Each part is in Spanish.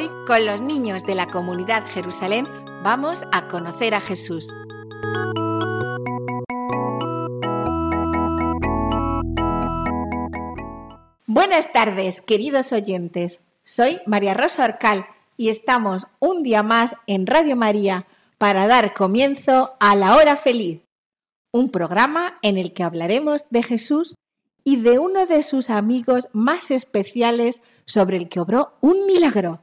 Hoy, con los niños de la comunidad Jerusalén, vamos a conocer a Jesús. Buenas tardes, queridos oyentes. Soy María Rosa Orcal y estamos un día más en Radio María para dar comienzo a La Hora Feliz, un programa en el que hablaremos de Jesús y de uno de sus amigos más especiales sobre el que obró un milagro.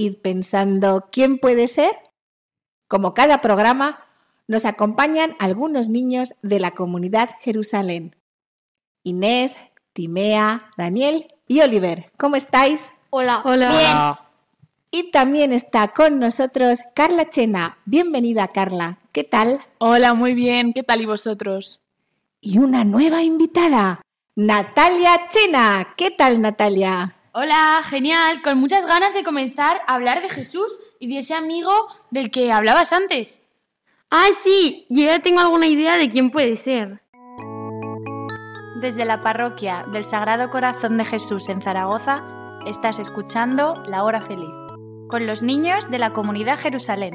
Id pensando quién puede ser. Como cada programa, nos acompañan algunos niños de la comunidad Jerusalén. Inés, Timea, Daniel y Oliver. ¿Cómo estáis? Hola. Bien. Y también está con nosotros Carla Chena. Bienvenida, Carla. ¿Qué tal? Hola, muy bien. ¿Qué tal y vosotros? Y una nueva invitada, Natalia Chena. ¿Qué tal, Natalia? Hola, genial, con muchas ganas de comenzar a hablar de Jesús y de ese amigo del que hablabas antes. ¡Ay, sí! Yo ya tengo alguna idea de quién puede ser. Desde la parroquia del Sagrado Corazón de Jesús en Zaragoza, estás escuchando La Hora Feliz, con los niños de la comunidad Jerusalén.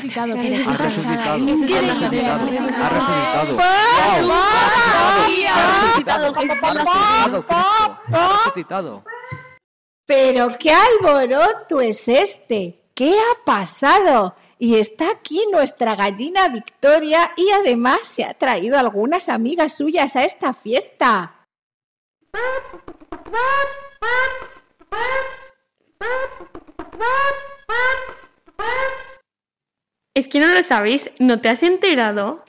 Resucitado. Ha resucitado. Ha resucitado. Ha resucitado. Pero qué alboroto es este. ¿Qué ha pasado? Y está aquí nuestra gallina Victoria y además se ha traído algunas amigas suyas a esta fiesta. Es que no lo sabéis, ¿no te has enterado?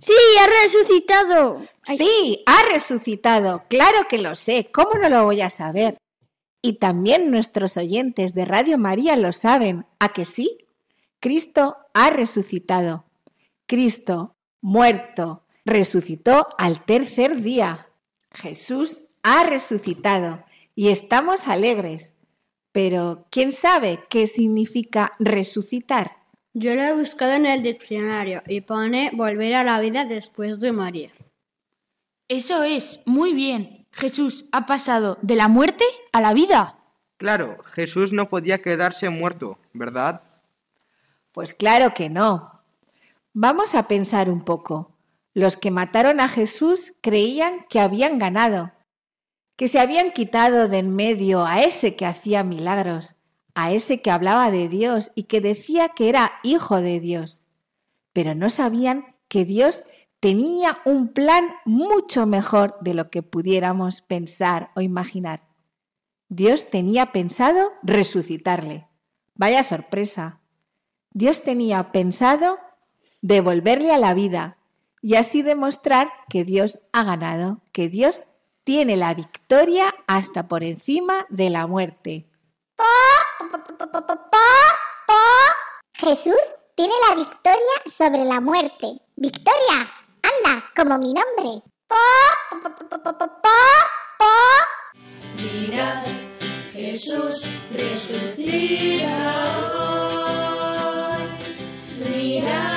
¡Sí, ha resucitado! Sí, ha resucitado. Claro que lo sé. ¿Cómo no lo voy a saber? Y también nuestros oyentes de Radio María lo saben. ¿A que sí? Cristo ha resucitado. Cristo, muerto, resucitó al tercer día. Jesús ha resucitado y estamos alegres. Pero, ¿quién sabe qué significa resucitar? Yo lo he buscado en el diccionario y pone volver a la vida después de morir. Eso es, muy bien. Jesús ha pasado de la muerte a la vida. Claro, Jesús no podía quedarse muerto, ¿verdad? Pues claro que no. Vamos a pensar un poco. Los que mataron a Jesús creían que habían ganado, que se habían quitado de en medio a ese que hacía milagros, a ese que hablaba de Dios y que decía que era hijo de Dios. Pero no sabían que Dios tenía un plan mucho mejor de lo que pudiéramos pensar o imaginar. Dios tenía pensado resucitarle. Vaya sorpresa. Dios tenía pensado devolverle a la vida y así demostrar que Dios ha ganado, que Dios tiene la victoria hasta por encima de la muerte. Jesús tiene la victoria sobre la muerte. Victoria, anda, como mi nombre. Mirad, Jesús resucita hoy. Mirad,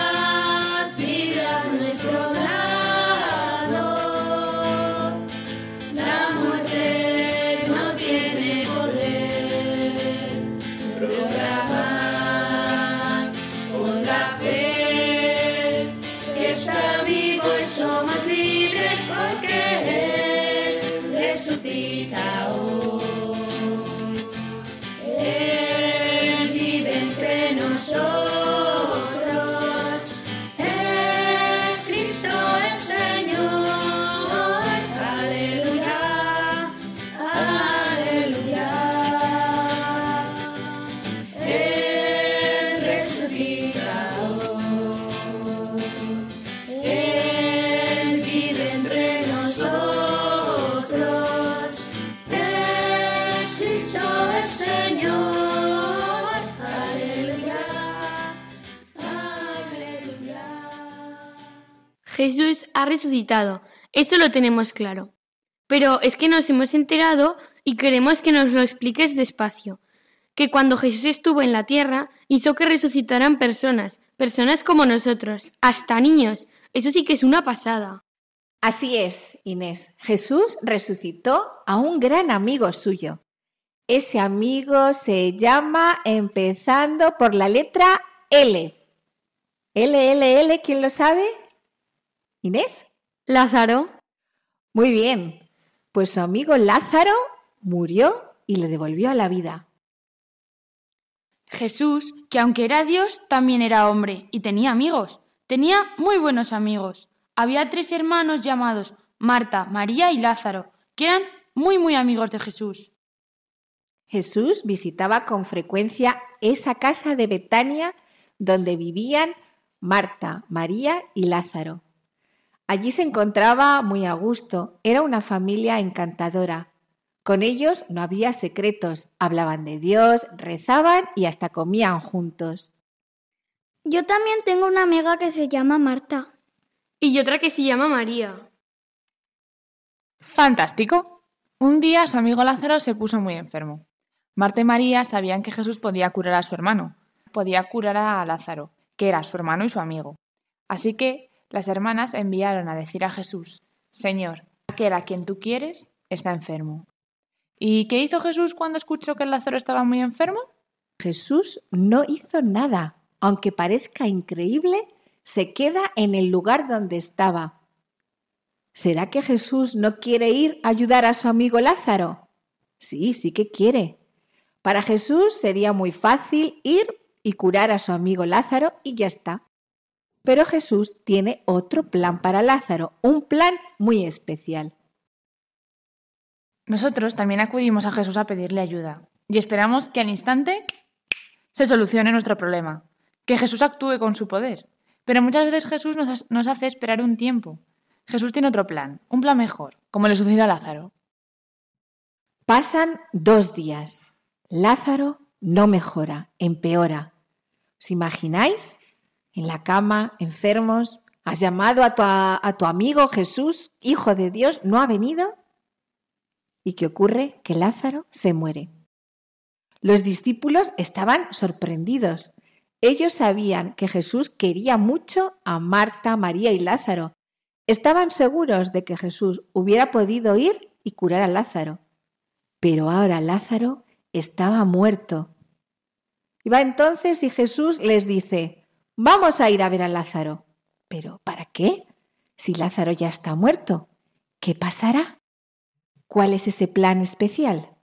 Jesús ha resucitado, eso lo tenemos claro. Pero es que nos hemos enterado y queremos que nos lo expliques despacio. Que cuando Jesús estuvo en la tierra, hizo que resucitaran personas, personas como nosotros, hasta niños. Eso sí que es una pasada. Así es, Inés. Jesús resucitó a un gran amigo suyo. Ese amigo se llama empezando por la letra L. L, L, L, ¿quién lo sabe? ¿Inés? Lázaro, Muy bien. Pues su amigo Lázaro murió y le devolvió a la vida. Jesús, que aunque era Dios, también era hombre y tenía amigos. Tenía muy buenos amigos. Había tres hermanos llamados Marta, María y Lázaro, que eran muy muy amigos de Jesús. Jesús visitaba con frecuencia esa casa de Betania donde vivían Marta, María y Lázaro. Allí se encontraba muy a gusto, era una familia encantadora. Con ellos no había secretos, hablaban de Dios, rezaban y hasta comían juntos. Yo también tengo una amiga que se llama Marta. y otra que se llama María. Fantástico. Un día su amigo Lázaro se puso muy enfermo. Marta y María sabían que Jesús podía curar a su hermano, podía curar a Lázaro, que era su hermano y su amigo. Así que las hermanas enviaron a decir a Jesús, Señor, aquel a quien tú quieres está enfermo. ¿Y qué hizo Jesús cuando escuchó que Lázaro estaba muy enfermo? Jesús no hizo nada, aunque parezca increíble, se queda en el lugar donde estaba. ¿Será que Jesús no quiere ir a ayudar a su amigo Lázaro? Sí, sí que quiere. Para Jesús sería muy fácil ir y curar a su amigo Lázaro y ya está. Pero Jesús tiene otro plan para Lázaro, un plan muy especial. Nosotros también acudimos a Jesús a pedirle ayuda y esperamos que al instante se solucione nuestro problema, que Jesús actúe con su poder. Pero muchas veces Jesús nos, nos hace esperar un tiempo. Jesús tiene otro plan, un plan mejor, como le sucedió a Lázaro. Pasan dos días. Lázaro no mejora, empeora. ¿Os imagináis? En la cama, enfermos. ¿Has llamado a tu, amigo Jesús, Hijo de Dios? ¿No ha venido? ¿Y qué ocurre? Que Lázaro se muere. Los discípulos estaban sorprendidos. Ellos sabían que Jesús quería mucho a Marta, María y Lázaro. Estaban seguros de que Jesús hubiera podido ir y curar a Lázaro. Pero ahora Lázaro estaba muerto. Y va entonces y Jesús les dice, vamos a ir a ver a Lázaro. Pero ¿para qué? Si Lázaro ya está muerto, ¿qué pasará? ¿Cuál es ese plan especial?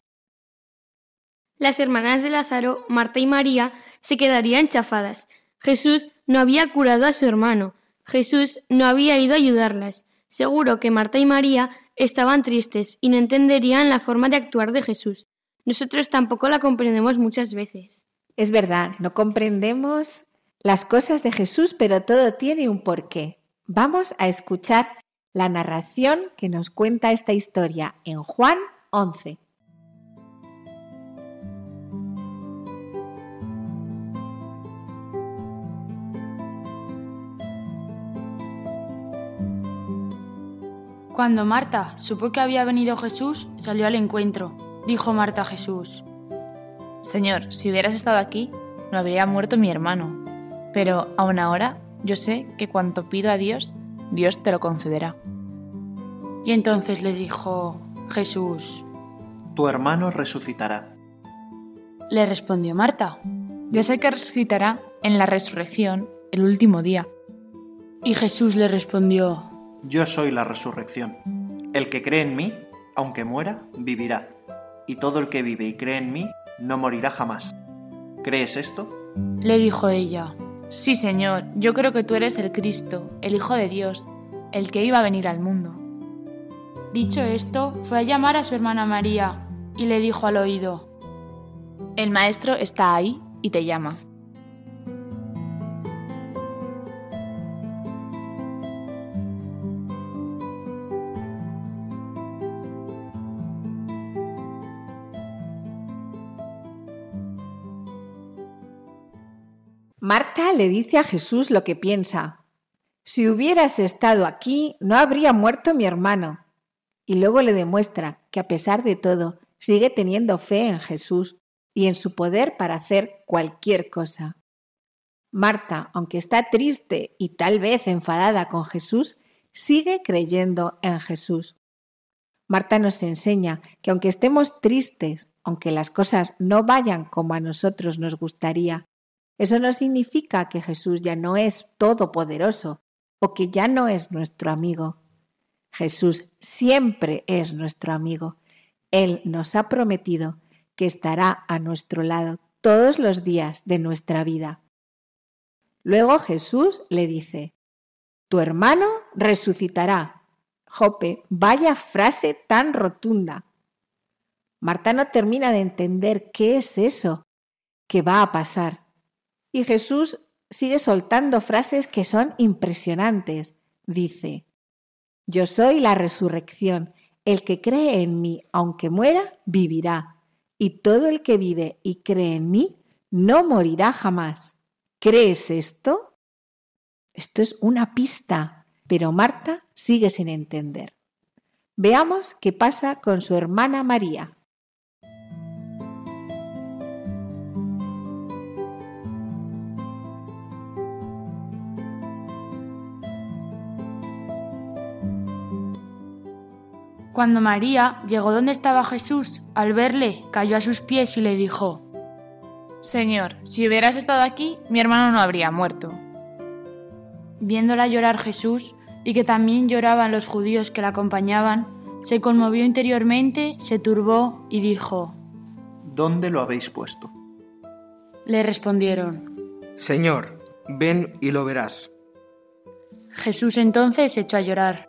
Las hermanas de Lázaro, Marta y María, se quedarían chafadas. Jesús no había curado a su hermano. Jesús no había ido a ayudarlas. Seguro que Marta y María estaban tristes y no entenderían la forma de actuar de Jesús. Nosotros tampoco la comprendemos muchas veces. Es verdad, no comprendemos las cosas de Jesús, pero todo tiene un porqué. Vamos a escuchar la narración que nos cuenta esta historia en Juan 11. Cuando Marta supo que había venido Jesús, salió al encuentro. Dijo Marta a Jesús, Señor, si hubieras estado aquí, no habría muerto mi hermano. Pero aún ahora yo sé que cuanto pido a Dios, Dios te lo concederá. Y entonces le dijo Jesús, Tu hermano resucitará. le respondió Marta, Ya sé que resucitará en la resurrección el último día. y Jesús le respondió, Yo soy la resurrección. El que cree en mí, aunque muera, vivirá. Y todo el que vive y cree en mí, no morirá jamás. ¿Crees esto? Le dijo ella. Sí, Señor, yo creo que tú eres el Cristo, el Hijo de Dios, el que iba a venir al mundo. Dicho esto, fue a llamar a su hermana María y le dijo al oído, El Maestro está ahí y te llama. Marta le dice a Jesús lo que piensa. Si hubieras estado aquí, no habría muerto mi hermano. Y luego le demuestra que a pesar de todo, sigue teniendo fe en Jesús y en su poder para hacer cualquier cosa. Marta, aunque está triste y tal vez enfadada con Jesús, sigue creyendo en Jesús. Marta nos enseña que aunque estemos tristes, aunque las cosas no vayan como a nosotros nos gustaría, eso no significa que Jesús ya no es todopoderoso o que ya no es nuestro amigo. Jesús siempre es nuestro amigo. Él nos ha prometido que estará a nuestro lado todos los días de nuestra vida. Luego Jesús le dice, Tu hermano resucitará. Jope, vaya frase tan rotunda. Marta no termina de entender qué es eso que va a pasar. Y Jesús sigue soltando frases que son impresionantes. Dice, Yo soy la resurrección. El que cree en mí, aunque muera, vivirá. Y todo el que vive y cree en mí, no morirá jamás. ¿Crees esto? Esto es una pista, pero Marta sigue sin entender. Veamos qué pasa con su hermana María. Cuando María llegó donde estaba Jesús, al verle, cayó a sus pies y le dijo, Señor, si hubieras estado aquí, mi hermano no habría muerto. Viéndola llorar Jesús, y que también lloraban los judíos que la acompañaban, se conmovió interiormente, se turbó y dijo, ¿Dónde lo habéis puesto? Le respondieron, Señor, ven y lo verás. Jesús entonces echó a llorar.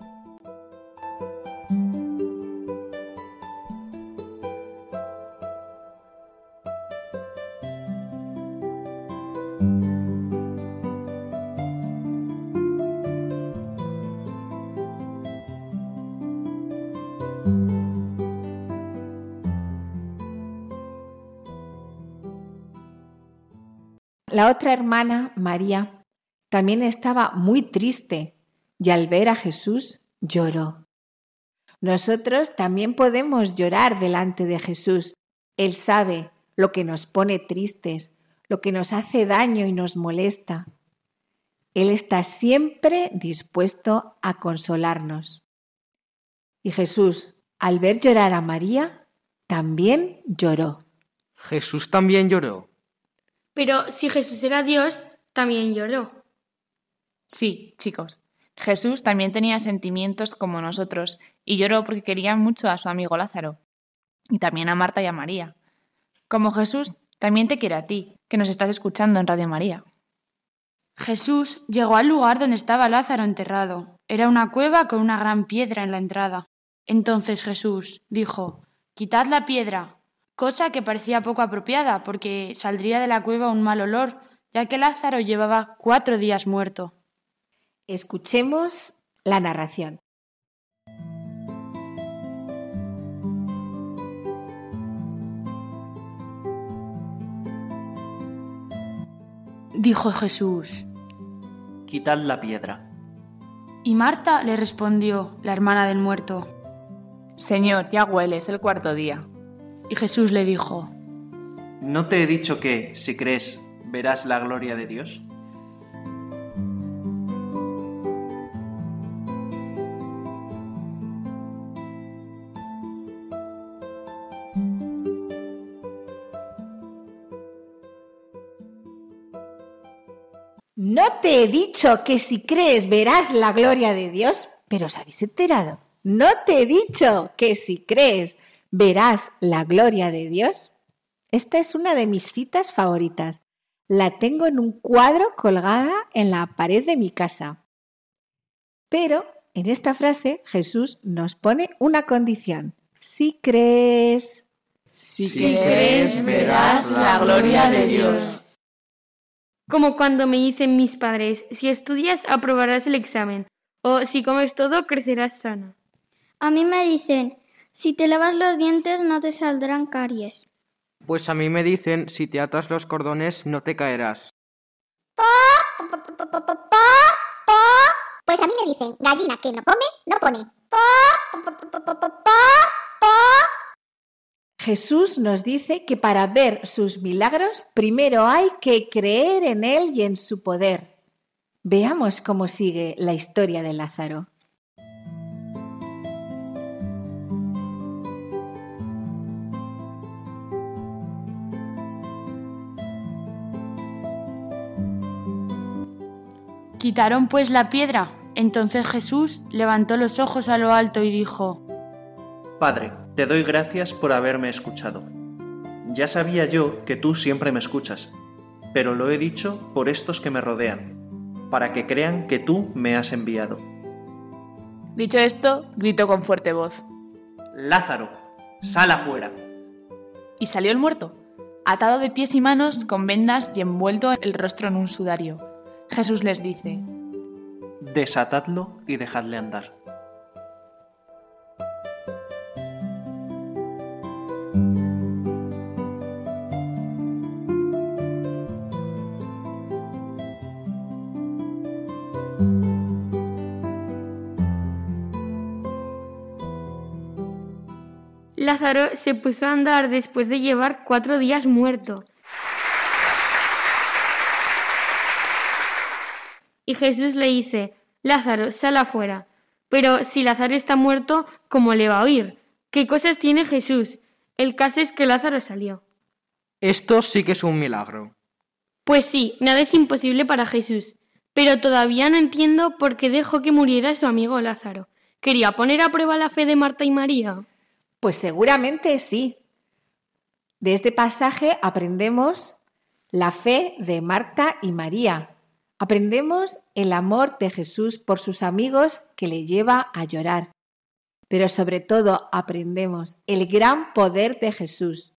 La otra hermana, María, también estaba muy triste y al ver a Jesús lloró. Nosotros también podemos llorar delante de Jesús. Él sabe lo que nos pone tristes, lo que nos hace daño y nos molesta. Él está siempre dispuesto a consolarnos. Y Jesús, al ver llorar a María, también lloró. Jesús también lloró. Pero si Jesús era Dios, también lloró. Sí, chicos, Jesús también tenía sentimientos como nosotros y lloró porque quería mucho a su amigo Lázaro y también a Marta y a María. Como Jesús, también te quiere a ti, que nos estás escuchando en Radio María. Jesús llegó al lugar donde estaba Lázaro enterrado. Era una cueva con una gran piedra en la entrada. Entonces Jesús dijo, Quitad la piedra, cosa que parecía poco apropiada, porque saldría de la cueva un mal olor, ya que Lázaro llevaba cuatro días muerto. Escuchemos la narración. Dijo Jesús. Quitad la piedra. Y Marta le respondió, la hermana del muerto. Señor, ya huele, es el cuarto día. Y Jesús le dijo, ¿No te he dicho que, si crees, verás la gloria de Dios? ¿No te he dicho que si crees verás la gloria de Dios? Pero os habéis enterado. ¿No te he dicho que si crees verás la gloria de Dios? Esta es una de mis citas favoritas. La tengo en un cuadro colgada en la pared de mi casa. Pero en esta frase Jesús nos pone una condición. Si crees... Si crees, verás la gloria de Dios. Como cuando me dicen mis padres, si estudias aprobarás el examen, o si comes todo crecerás sana. A mí me dicen, si te lavas los dientes no te saldrán caries. Pues a mí me dicen, si te atas los cordones no te caerás. Pues a mí me dicen, gallina que no come, no pone. Jesús nos dice que para ver sus milagros primero hay que creer en Él y en su poder. Veamos cómo sigue la historia de Lázaro. Quitaron pues la piedra. Entonces Jesús levantó los ojos a lo alto y dijo, Padre, te doy gracias por haberme escuchado. Ya sabía yo que tú siempre me escuchas, pero lo he dicho por estos que me rodean, para que crean que tú me has enviado. Dicho esto, gritó con fuerte voz. Lázaro, sal afuera. Y salió el muerto, atado de pies y manos, con vendas y envuelto el rostro en un sudario. Jesús les dice, Desatadlo y dejadle andar. Lázaro se puso a andar después de llevar cuatro días muerto. Y Jesús le dice, Lázaro, sal afuera. Pero si Lázaro está muerto, ¿cómo le va a oír? ¿Qué cosas tiene Jesús? El caso es que Lázaro salió. Esto sí que es un milagro. Pues sí, nada es imposible para Jesús. Pero todavía no entiendo por qué dejó que muriera su amigo Lázaro. ¿Quería poner a prueba la fe de Marta y María? Pues seguramente sí. De este pasaje aprendemos la fe de Marta y María. Aprendemos el amor de Jesús por sus amigos que le lleva a llorar. Pero sobre todo aprendemos el gran poder de Jesús.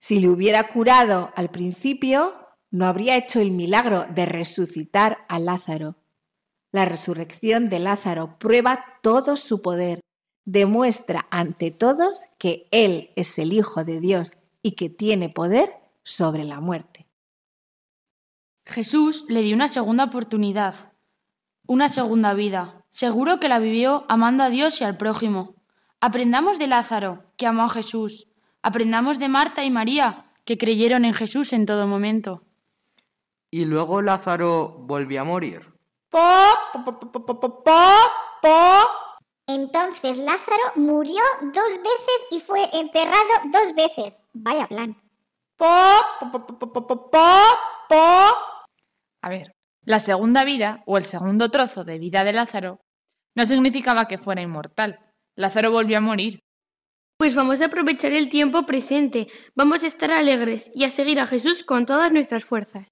Si le hubiera curado al principio, no habría hecho el milagro de resucitar a Lázaro. La resurrección de Lázaro prueba todo su poder, demuestra ante todos que Él es el Hijo de Dios y que tiene poder sobre la muerte. Jesús le dio una segunda oportunidad, una segunda vida. Seguro que la vivió amando a Dios y al prójimo. Aprendamos de Lázaro, que amó a Jesús. Aprendamos de Marta y María, que creyeron en Jesús en todo momento. Y luego Lázaro volvió a morir. Po, po, po, po, po, po. Entonces Lázaro murió dos veces y fue enterrado dos veces. Vaya plan. Po, po, po, po, po, po, po. A ver, la segunda vida o el segundo trozo de vida de Lázaro no significaba que fuera inmortal. Lázaro volvió a morir. Pues vamos a aprovechar el tiempo presente, vamos a estar alegres y a seguir a Jesús con todas nuestras fuerzas.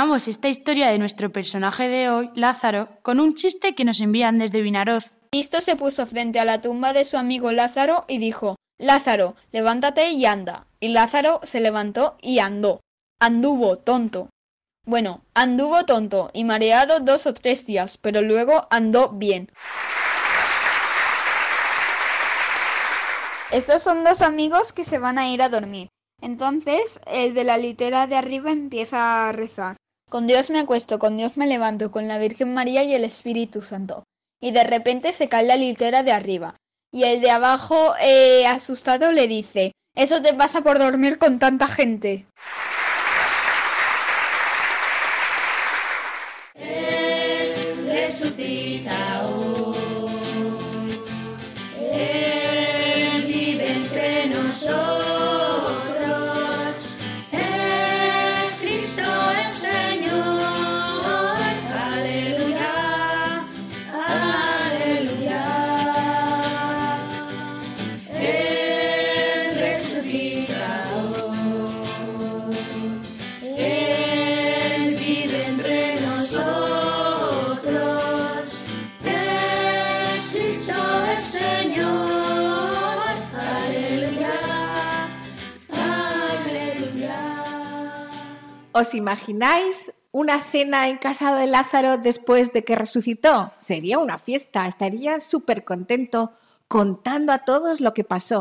Esta historia de nuestro personaje de hoy, Lázaro, con un chiste que nos envían desde Vinaroz. Cristo se puso frente a la tumba de su amigo Lázaro y dijo, Lázaro, levántate y anda. Y Lázaro se levantó y andó. Anduvo, tonto. Bueno, anduvo tonto y mareado dos o tres días, pero luego andó bien. Estos son dos amigos que se van a ir a dormir. Entonces el de la litera de arriba empieza a rezar. Con Dios me acuesto, con Dios me levanto, con la Virgen María y el Espíritu Santo. Y de repente se cae la litera de arriba. Y el de abajo, eh, asustado, le dice, eso te pasa por dormir con tanta gente. ¿Os imagináis una cena en casa de Lázaro después de que resucitó? Sería una fiesta, estaría súper contento contando a todos lo que pasó.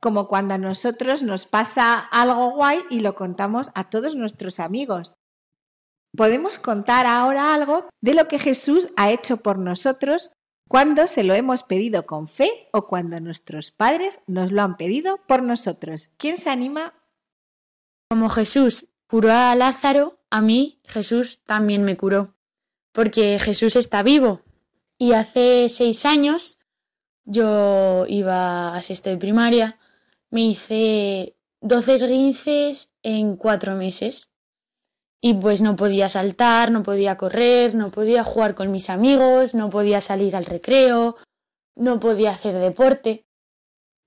Como cuando a nosotros nos pasa algo guay y lo contamos a todos nuestros amigos. Podemos contar ahora algo de lo que Jesús ha hecho por nosotros cuando se lo hemos pedido con fe o cuando nuestros padres nos lo han pedido por nosotros. ¿Quién se anima? Como Jesús curó a Lázaro, a mí Jesús también me curó, porque Jesús está vivo. Y hace seis años yo iba a sexto de primaria, me hice 12 esguinces en cuatro meses. Y pues no podía saltar, no podía correr, no podía jugar con mis amigos, no podía salir al recreo, no podía hacer deporte.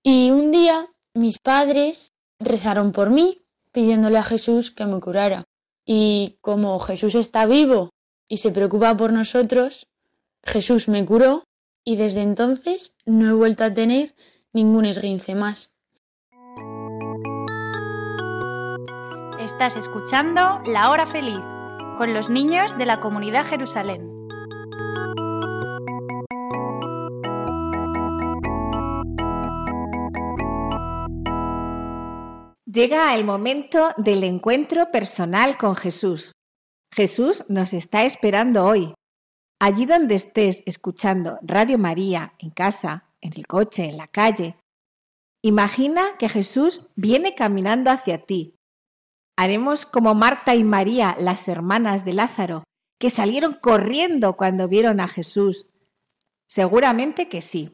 Y un día mis padres rezaron por mí, pidiéndole a Jesús que me curara. Y como Jesús está vivo y se preocupa por nosotros, Jesús me curó y desde entonces no he vuelto a tener ningún esguince más. Estás escuchando La Hora Feliz con los niños de la comunidad Jerusalén. Llega el momento del encuentro personal con Jesús. Jesús nos está esperando hoy. Allí donde estés escuchando Radio María, en casa, en el coche, en la calle, imagina que Jesús viene caminando hacia ti. Haremos como Marta y María, las hermanas de Lázaro, que salieron corriendo cuando vieron a Jesús. Seguramente que sí.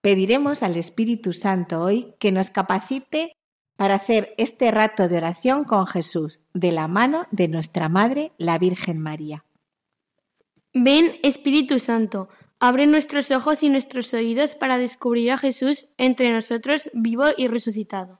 Pediremos al Espíritu Santo hoy que nos capacite para hacer este rato de oración con Jesús, de la mano de nuestra Madre, la Virgen María. Ven, Espíritu Santo, abre nuestros ojos y nuestros oídos para descubrir a Jesús entre nosotros vivo y resucitado.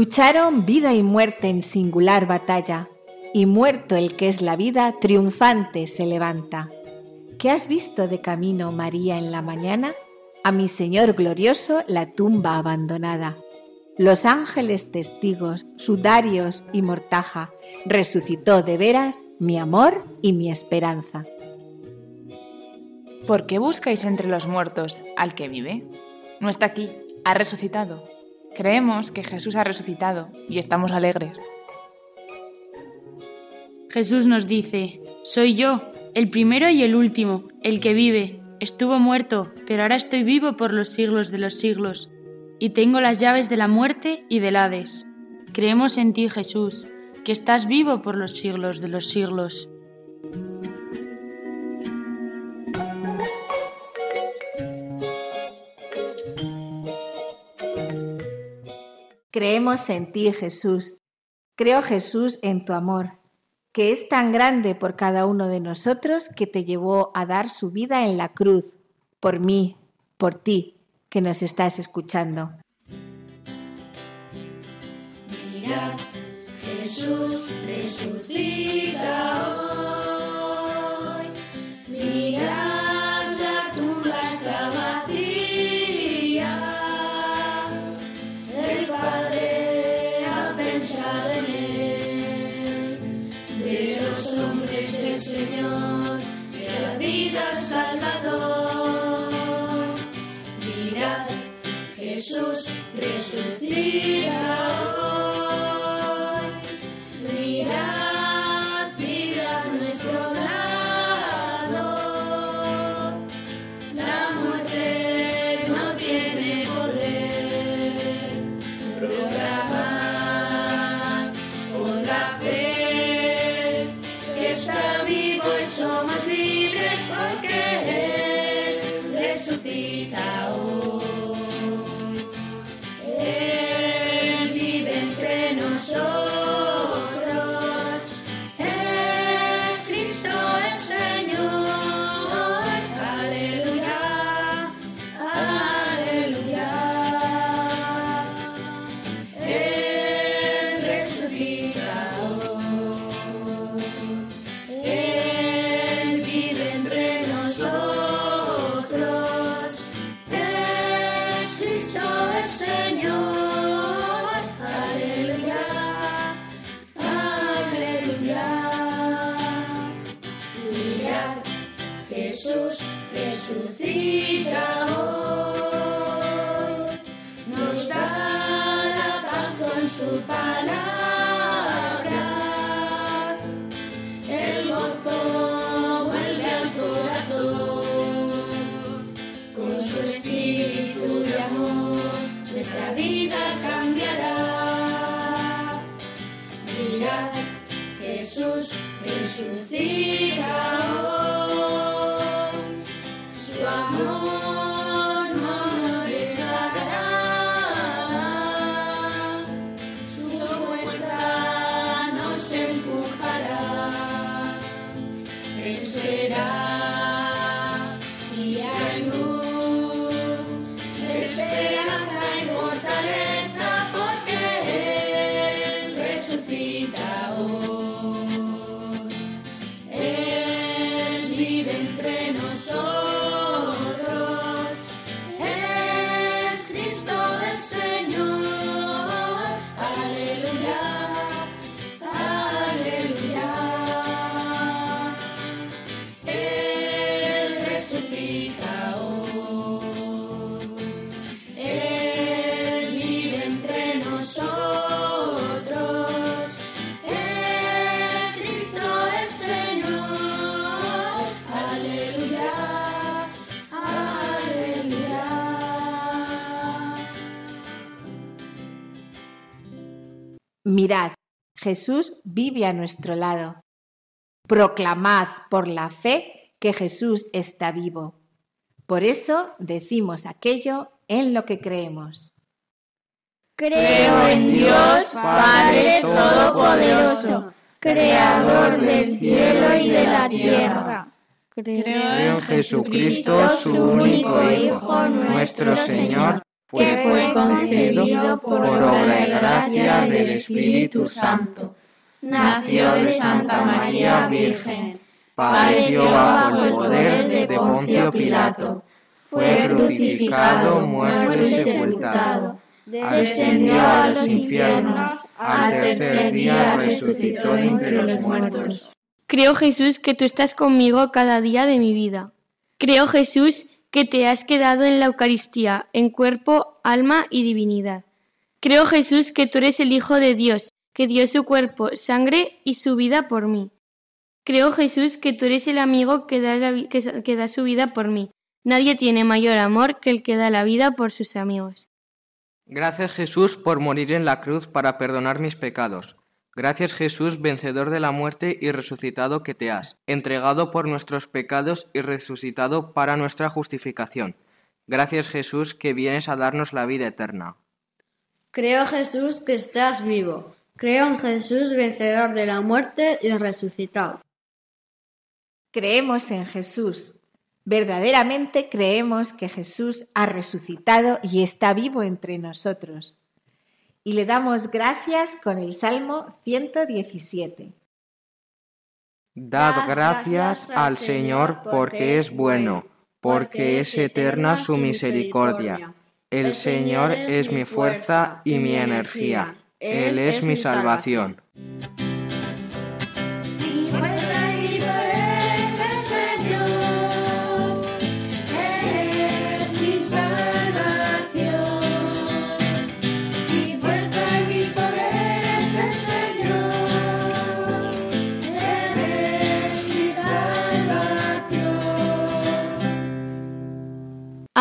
Lucharon vida y muerte en singular batalla, y muerto el que es la vida, triunfante se levanta. ¿Qué has visto de camino, María, en la mañana? A mi Señor glorioso la tumba abandonada. Los ángeles testigos, sudarios y mortaja, resucitó de veras mi amor y mi esperanza. ¿Por qué buscáis entre los muertos al que vive? No está aquí, ha resucitado. Creemos que Jesús ha resucitado y estamos alegres. Jesús nos dice, soy yo, el primero y el último, el que vive. Estuvo muerto, pero ahora estoy vivo por los siglos de los siglos, y tengo las llaves de la muerte y del Hades. Creemos en ti, Jesús, que estás vivo por los siglos de los siglos. Creemos en ti, Jesús. Creo, Jesús, en tu amor, que es tan grande por cada uno de nosotros que te llevó a dar su vida en la cruz, por mí, por ti, que nos estás escuchando. Mirad, Jesús resucita Jesús resucita. Mirad, Jesús vive a nuestro lado. Proclamad por la fe que Jesús está vivo. Por eso decimos aquello en lo que creemos. Creo en Dios, Padre Todopoderoso, Creador del cielo y de la tierra. Creo en Jesucristo, su único Hijo, nuestro Señor, que fue concebido por obra y gracia del Espíritu Santo. Nació de Santa María Virgen. padeció bajo el poder de Poncio Pilato, fue crucificado, muerto y sepultado, descendió a los infiernos, al tercer día resucitó entre los muertos. Creo Jesús que tú estás conmigo cada día de mi vida. Creo Jesús que te has quedado en la Eucaristía, en cuerpo, alma y divinidad. Creo Jesús que tú eres el Hijo de Dios, que dio su cuerpo, sangre y su vida por mí. Creo Jesús que tú eres el amigo que da, su vida por mí. Nadie tiene mayor amor que el que da la vida por sus amigos. Gracias Jesús por morir en la cruz para perdonar mis pecados. Gracias Jesús, vencedor de la muerte y resucitado que te has, entregado por nuestros pecados y resucitado para nuestra justificación. Gracias Jesús que vienes a darnos la vida eterna. Creo Jesús que estás vivo. Creo en Jesús vencedor de la muerte y resucitado. Creemos en Jesús. Verdaderamente creemos que Jesús ha resucitado y está vivo entre nosotros. Y le damos gracias con el Salmo 117. Dad gracias al Señor porque es bueno, porque es eterna su misericordia. El Señor es mi fuerza y mi energía. Él es mi salvación.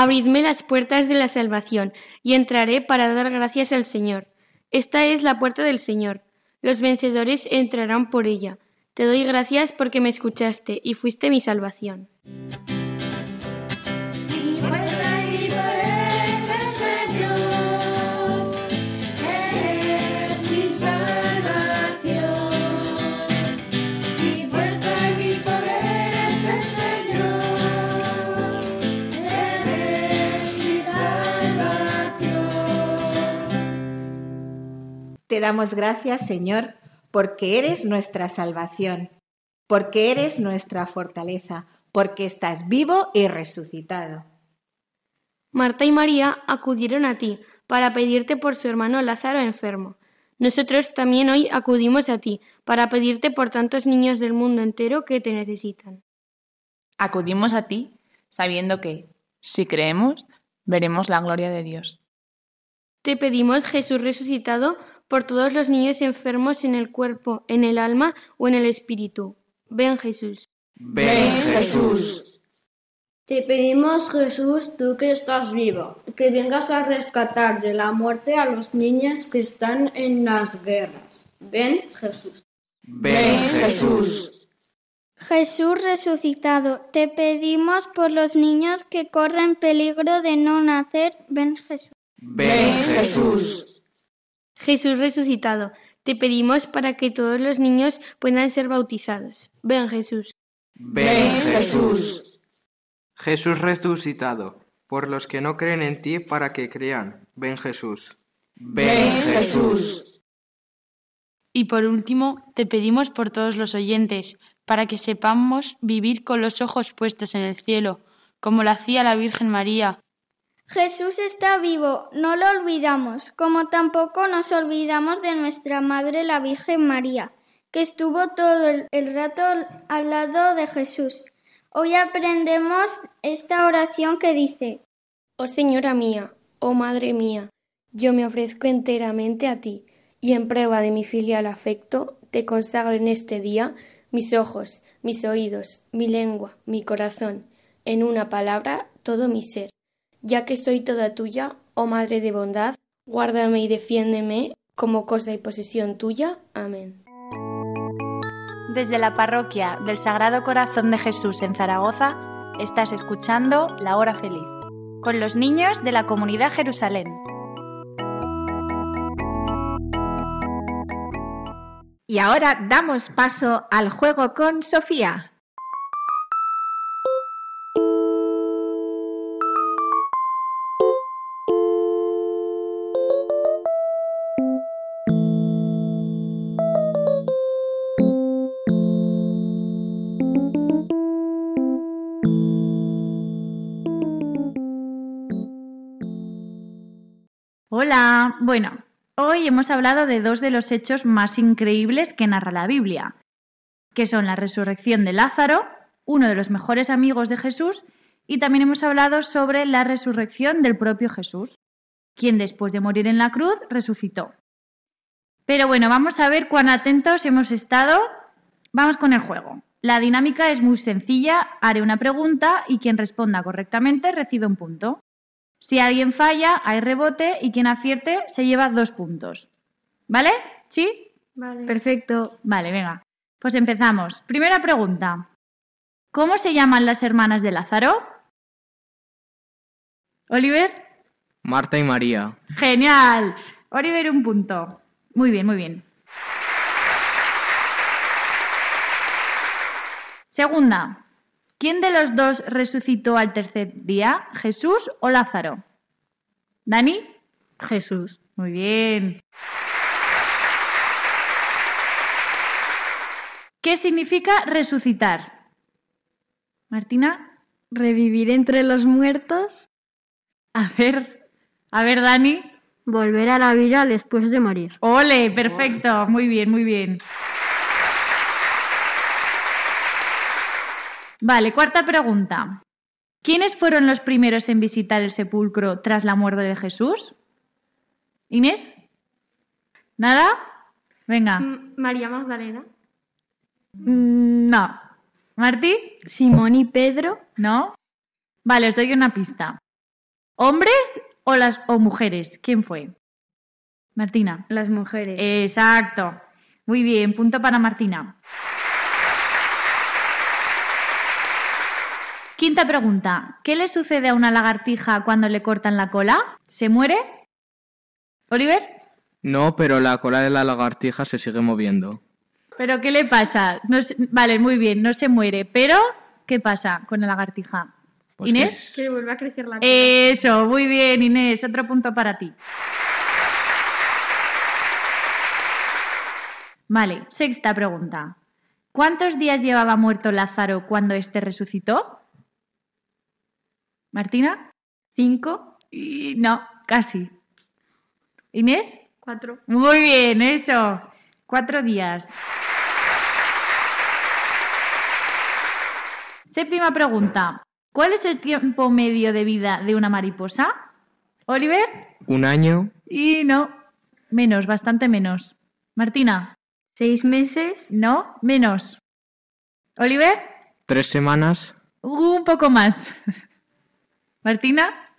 Abridme las puertas de la salvación, y entraré para dar gracias al Señor. Esta es la puerta del Señor. Los vencedores entrarán por ella. Te doy gracias porque me escuchaste y fuiste mi salvación. Te damos gracias, Señor, porque eres nuestra salvación, porque eres nuestra fortaleza, porque estás vivo y resucitado. Marta y María acudieron a ti para pedirte por su hermano Lázaro enfermo. Nosotros también hoy acudimos a ti para pedirte por tantos niños del mundo entero que te necesitan. Acudimos a ti sabiendo que, si creemos, veremos la gloria de Dios. Te pedimos, Jesús resucitado, por todos los niños enfermos en el cuerpo, en el alma o en el espíritu. Ven, Jesús. Ven Jesús. Te pedimos, Jesús, tú que estás vivo, que vengas a rescatar de la muerte a los niños que están en las guerras. Ven, Jesús. Ven, Jesús. Jesús resucitado, te pedimos por los niños que corren peligro de no nacer. Ven, Jesús. Ven, Jesús. Jesús resucitado, te pedimos para que todos los niños puedan ser bautizados. Ven, Jesús. Ven, Jesús. Jesús resucitado, por los que no creen en ti para que crean. Ven Jesús. Ven, Jesús. Y por último, te pedimos por todos los oyentes, para que sepamos vivir con los ojos puestos en el cielo, como lo hacía la Virgen María. Jesús está vivo, no lo olvidamos, como tampoco nos olvidamos de nuestra Madre la Virgen María, que estuvo todo el, rato al lado de Jesús. Hoy aprendemos esta oración que dice, Oh Señora mía, oh Madre mía, yo me ofrezco enteramente a ti, y en prueba de mi filial afecto, te consagro en este día mis ojos, mis oídos, mi lengua, mi corazón, en una palabra, todo mi ser. Ya que soy toda tuya, oh Madre de bondad, guárdame y defiéndeme como cosa y posesión tuya. Amén. Desde la parroquia del Sagrado Corazón de Jesús en Zaragoza, estás escuchando La Hora Feliz, con los niños de la comunidad Jerusalén. Y ahora damos paso al juego con Sofía. Bueno, hoy hemos hablado de dos de los hechos más increíbles que narra la Biblia, que son la resurrección de Lázaro, uno de los mejores amigos de Jesús, y también hemos hablado sobre la resurrección del propio Jesús, quien después de morir en la cruz resucitó. Pero bueno, vamos a ver cuán atentos hemos estado. Vamos con el juego. La dinámica es muy sencilla, haré una pregunta y quien responda correctamente recibe un punto. Si alguien falla, hay rebote y quien acierte se lleva dos puntos. ¿Vale? ¿Sí? Vale. Perfecto. Vale, venga. Pues empezamos. Primera pregunta. ¿Cómo se llaman las hermanas de Lázaro? Oliver. Marta y María. Genial. Oliver, un punto. Muy bien, muy bien. Segunda. ¿Quién de los dos resucitó al tercer día? ¿Jesús o Lázaro? ¿Dani? Jesús. Muy bien. ¿Qué significa resucitar? Martina. Revivir entre los muertos. A ver, a ver, Dani. Volver a la vida después de morir. Ole, perfecto. Muy bien, muy bien. Vale, cuarta pregunta. ¿Quiénes fueron los primeros en visitar el sepulcro tras la muerte de Jesús? ¿Inés? ¿Nada? Venga. María Magdalena. Mm, No. ¿Martí? Simón y Pedro. ¿No? Vale, os doy una pista. ¿Hombres o, las, o mujeres? ¿Quién fue? Martina. Las mujeres. Exacto. Muy bien, punto para Martina. Quinta pregunta. ¿Qué le sucede a una lagartija cuando le cortan la cola? ¿Se muere? ¿Oliver? No, pero la cola de la lagartija se sigue moviendo. ¿Pero qué le pasa? No se- Vale, muy bien, no se muere. Pero, ¿qué pasa con la lagartija? Pues ¿Inés? Que vuelve a crecer la Eso, muy bien, Inés. Otro punto para ti. Vale, sexta pregunta. ¿Cuántos días llevaba muerto Lázaro cuando éste resucitó? ¿Martina? Cinco. Y no, casi. ¿Inés? Cuatro. Muy bien, eso. Cuatro días. Séptima pregunta. ¿Cuál es el tiempo medio de vida de una mariposa? ¿Oliver? Un año, Y no, menos, bastante menos. Martina. Seis meses. No, menos. ¿Oliver? tres semanas, Un poco más. ¿Martina?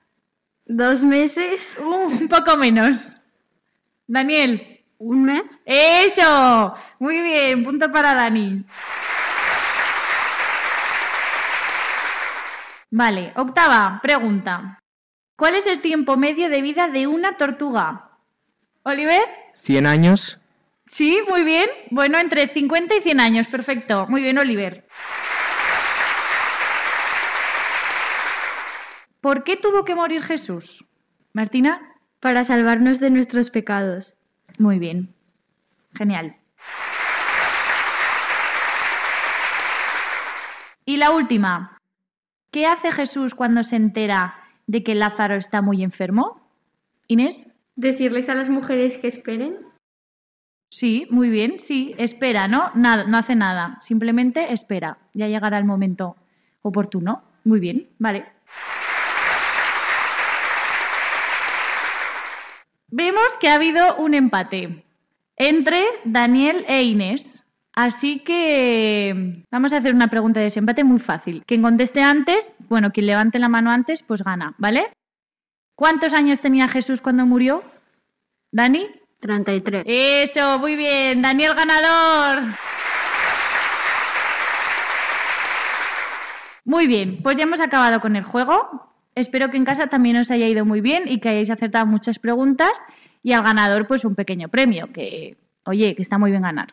Dos meses. Un poco menos. Daniel. ¿Un mes? ¡Eso! Muy bien, punto para Dani. Vale, octava pregunta. ¿Cuál es el tiempo medio de vida de una tortuga? ¿Oliver? ¿Cien años? Sí, muy bien. Bueno, entre 50 y 100 años, perfecto. Muy bien, Oliver. ¿Por qué tuvo que morir Jesús? Martina. Para salvarnos de nuestros pecados. Muy bien. Genial. Y la última. ¿Qué hace Jesús cuando se entera de que Lázaro está muy enfermo? Inés. ¿Decirles a las mujeres que esperen? Sí, muy bien, sí, espera, ¿no? Nada, no hace nada, simplemente espera. Ya llegará el momento oportuno. Muy bien, vale. Vemos que ha habido un empate entre Daniel e Inés. Así que vamos a hacer una pregunta de desempate muy fácil. Quien conteste antes, bueno, quien levante la mano antes, pues gana, ¿vale? ¿Cuántos años tenía Jesús cuando murió? ¿Dani? 33. Eso, muy bien. Daniel ganador. Muy bien, pues ya hemos acabado con el juego. Espero que en casa también os haya ido muy bien y que hayáis acertado muchas preguntas y al ganador pues un pequeño premio, que oye, que está muy bien ganar.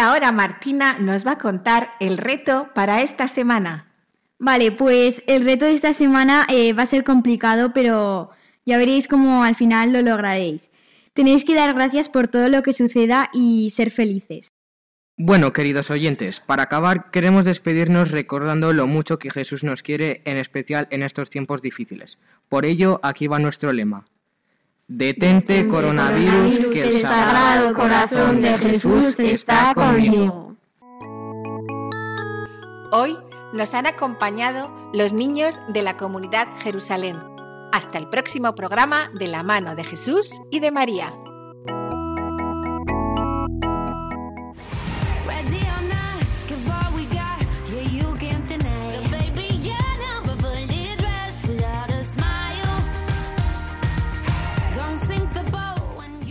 Ahora Martina nos va a contar el reto para esta semana. Vale, pues el reto de esta semana eh, va a ser complicado, pero ya veréis cómo al final lo lograréis. Tenéis que dar gracias por todo lo que suceda y ser felices. Bueno, queridos oyentes, para acabar queremos despedirnos recordando lo mucho que Jesús nos quiere, en especial en estos tiempos difíciles. Por ello, aquí va nuestro lema. Detente coronavirus, que el sagrado corazón de Jesús está conmigo. Hoy nos han acompañado los niños de la comunidad Jerusalén. Hasta el próximo programa de la mano de Jesús y de María.